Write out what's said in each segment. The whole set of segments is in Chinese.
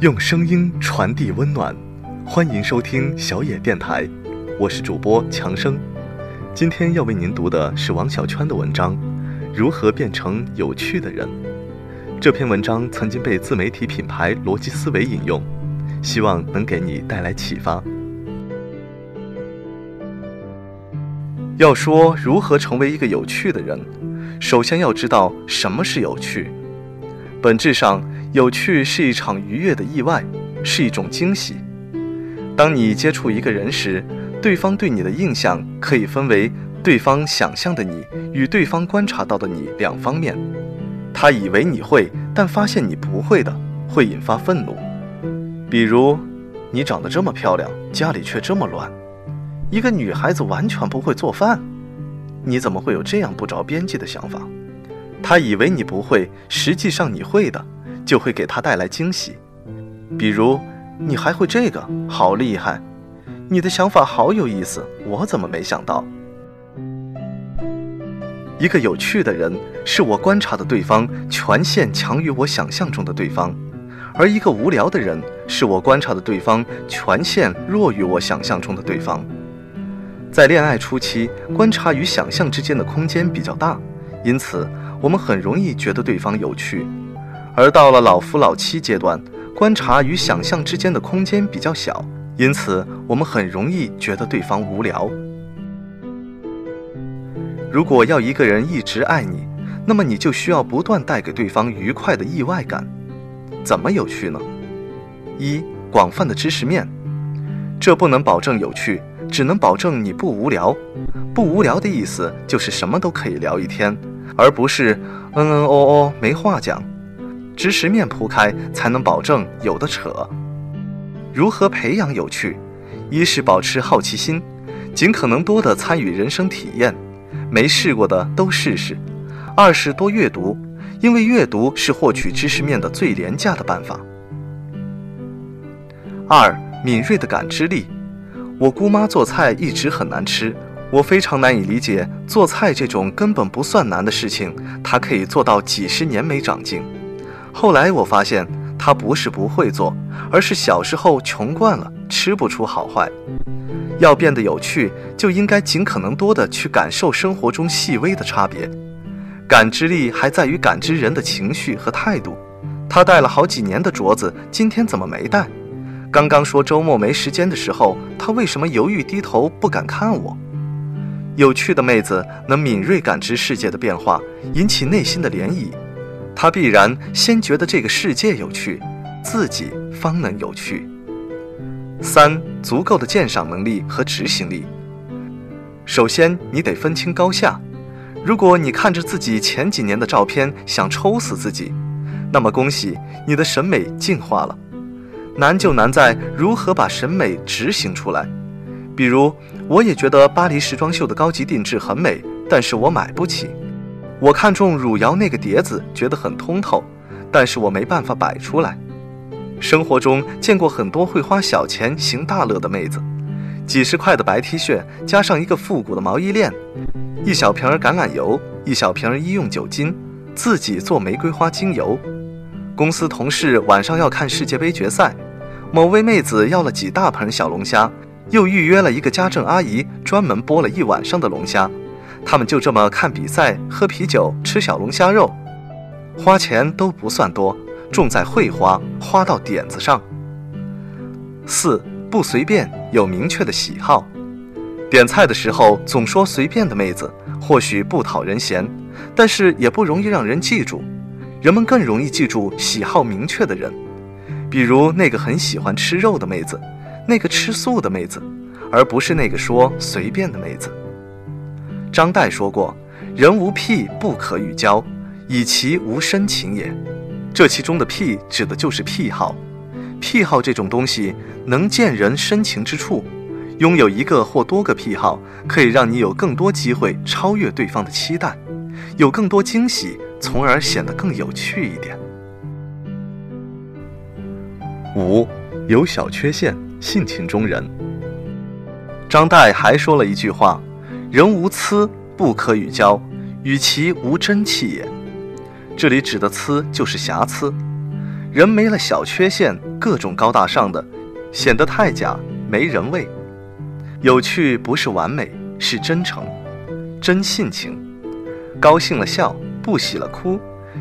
用声音传递温暖，欢迎收听小野电台，我是主播强生。今天要为您读的是王小川的文章《如何变成有趣的人》。这篇文章曾经被自媒体品牌逻辑思维引用，希望能给你带来启发。要说如何成为一个有趣的人，首先要知道什么是有趣。本质上，有趣是一场愉悦的意外，是一种惊喜。当你接触一个人时，对方对你的印象可以分为对方想象的你与对方观察到的你两方面。他以为你会，但发现你不会的，会引发愤怒。比如，你长得这么漂亮，家里却这么乱。一个女孩子完全不会做饭，你怎么会有这样不着边际的想法？他以为你不会，实际上你会的，就会给他带来惊喜。比如，你还会这个，好厉害！你的想法好有意思，我怎么没想到？一个有趣的人，是我观察的对方权限强于我想象中的对方；而一个无聊的人，是我观察的对方权限弱于我想象中的对方。在恋爱初期，观察与想象之间的空间比较大，因此我们很容易觉得对方有趣；而到了老夫老妻阶段，观察与想象之间的空间比较小，因此我们很容易觉得对方无聊。如果要一个人一直爱你，那么你就需要不断带给对方愉快的意外感。怎么有趣呢？一广泛的知识面，这不能保证有趣。只能保证你不无聊，不无聊的意思就是什么都可以聊一天，而不是嗯嗯哦哦没话讲。知识面铺开，才能保证有的扯。如何培养有趣？一是保持好奇心，尽可能多的参与人生体验，没试过的都试试。二是多阅读，因为阅读是获取知识面的最廉价的办法。二敏锐的感知力。我姑妈做菜一直很难吃，我非常难以理解做菜这种根本不算难的事情，她可以做到几十年没长进。后来我发现，她不是不会做，而是小时候穷惯了，吃不出好坏。要变得有趣，就应该尽可能多的去感受生活中细微的差别。感知力还在于感知人的情绪和态度。她戴了好几年的镯子，今天怎么没戴？刚刚说周末没时间的时候，他为什么犹豫低头不敢看我？有趣的妹子能敏锐感知世界的变化，引起内心的涟漪。她必然先觉得这个世界有趣，自己方能有趣。三，足够的鉴赏能力和执行力。首先，你得分清高下。如果你看着自己前几年的照片想抽死自己，那么恭喜你的审美进化了。难就难在如何把审美执行出来。比如，我也觉得巴黎时装秀的高级定制很美，但是我买不起。我看中汝窑那个碟子，觉得很通透，但是我没办法摆出来。生活中见过很多会花小钱行大乐的妹子，几十块的白 T 恤加上一个复古的毛衣链，一小瓶橄榄油，一小瓶医用酒精，自己做玫瑰花精油。公司同事晚上要看世界杯决赛。某位妹子要了几大盆小龙虾，又预约了一个家政阿姨，专门剥了一晚上的龙虾。他们就这么看比赛、喝啤酒、吃小龙虾肉，花钱都不算多，重在会花，花到点子上。四不随便，有明确的喜好。点菜的时候总说随便的妹子，或许不讨人嫌，但是也不容易让人记住。人们更容易记住喜好明确的人。比如那个很喜欢吃肉的妹子，那个吃素的妹子，而不是那个说随便的妹子。张岱说过：“人无癖不可与交，以其无深情也。”这其中的癖指的就是癖好。癖好这种东西能见人深情之处，拥有一个或多个癖好，可以让你有更多机会超越对方的期待，有更多惊喜，从而显得更有趣一点。五有小缺陷，性情中人。张岱还说了一句话：“人无疵不可与交，与其无真气也。”这里指的“疵”就是瑕疵。人没了小缺陷，各种高大上的，显得太假，没人味。有趣不是完美，是真诚，真性情。高兴了笑，不喜了哭，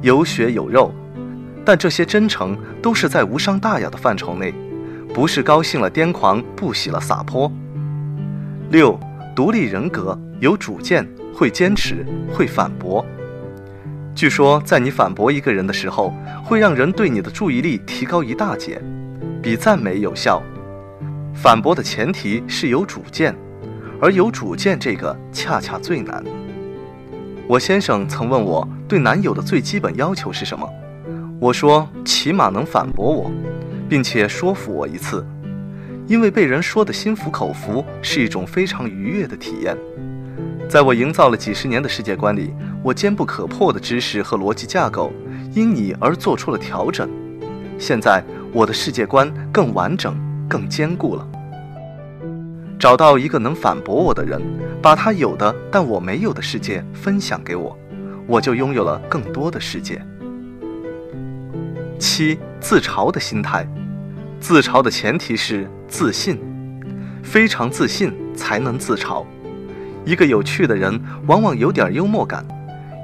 有血有肉。但这些真诚都是在无伤大雅的范畴内，不是高兴了癫狂，不喜了洒泼。六，独立人格，有主见，会坚持，会反驳。据说，在你反驳一个人的时候，会让人对你的注意力提高一大截，比赞美有效。反驳的前提是有主见，而有主见这个恰恰最难。我先生曾问我对男友的最基本要求是什么，我说起码能反驳我，并且说服我一次，因为被人说的心服口服是一种非常愉悦的体验。在我营造了几十年的世界观里，我坚不可破的知识和逻辑架构，因你而做出了调整。现在我的世界观更完整、更坚固了。找到一个能反驳我的人，把他有的但我没有的世界分享给我，我就拥有了更多的世界。七自嘲的心态，自嘲的前提是自信，非常自信才能自嘲。一个有趣的人，往往有点幽默感，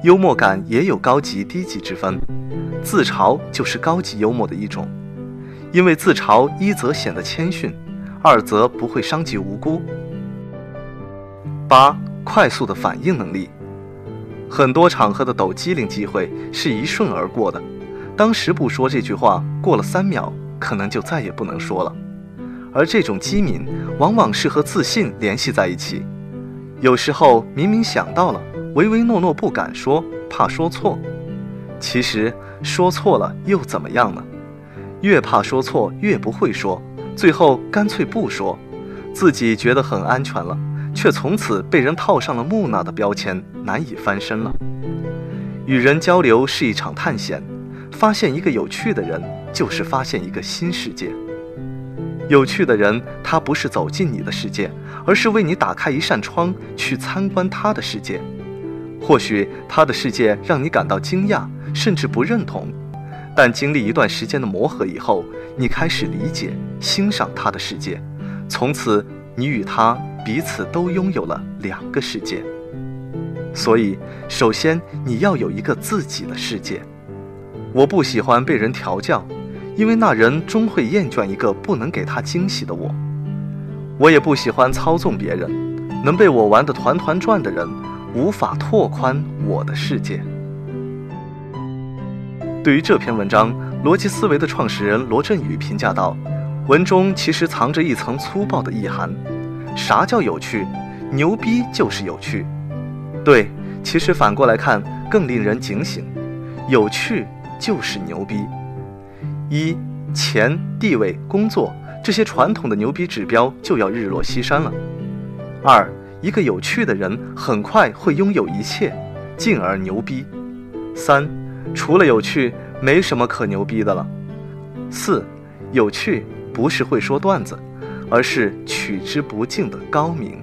幽默感也有高级低级之分，自嘲就是高级幽默的一种，因为自嘲一则显得谦逊，二则不会伤及无辜。八，快速的反应能力，很多场合的抖机灵机会是一瞬而过的，当时不说这句话，过了三秒，可能就再也不能说了，而这种机敏，往往是和自信联系在一起。有时候明明想到了，唯唯诺诺不敢说，怕说错。其实说错了又怎么样呢？越怕说错，越不会说，最后干脆不说，自己觉得很安全了，却从此被人套上了木讷的标签，难以翻身了。与人交流是一场探险，发现一个有趣的人，就是发现一个新世界。有趣的人，他不是走进你的世界，而是为你打开一扇窗，去参观他的世界。或许他的世界让你感到惊讶，甚至不认同，但经历一段时间的磨合以后，你开始理解、欣赏他的世界。从此，你与他彼此都拥有了两个世界。所以，首先你要有一个自己的世界。我不喜欢被人调教。因为那人终会厌倦一个不能给他惊喜的我，我也不喜欢操纵别人，能被我玩得团团转的人，无法拓宽我的世界。对于这篇文章，逻辑思维的创始人罗振宇评价道：“文中其实藏着一层粗暴的意涵。啥叫有趣？牛逼就是有趣。对，其实反过来看更令人警醒，有趣就是牛逼。”一钱、地位、工作这些传统的牛逼指标就要日落西山了。二，一个有趣的人很快会拥有一切，进而牛逼。三，除了有趣，没什么可牛逼的了。四，有趣不是会说段子，而是取之不尽的高明。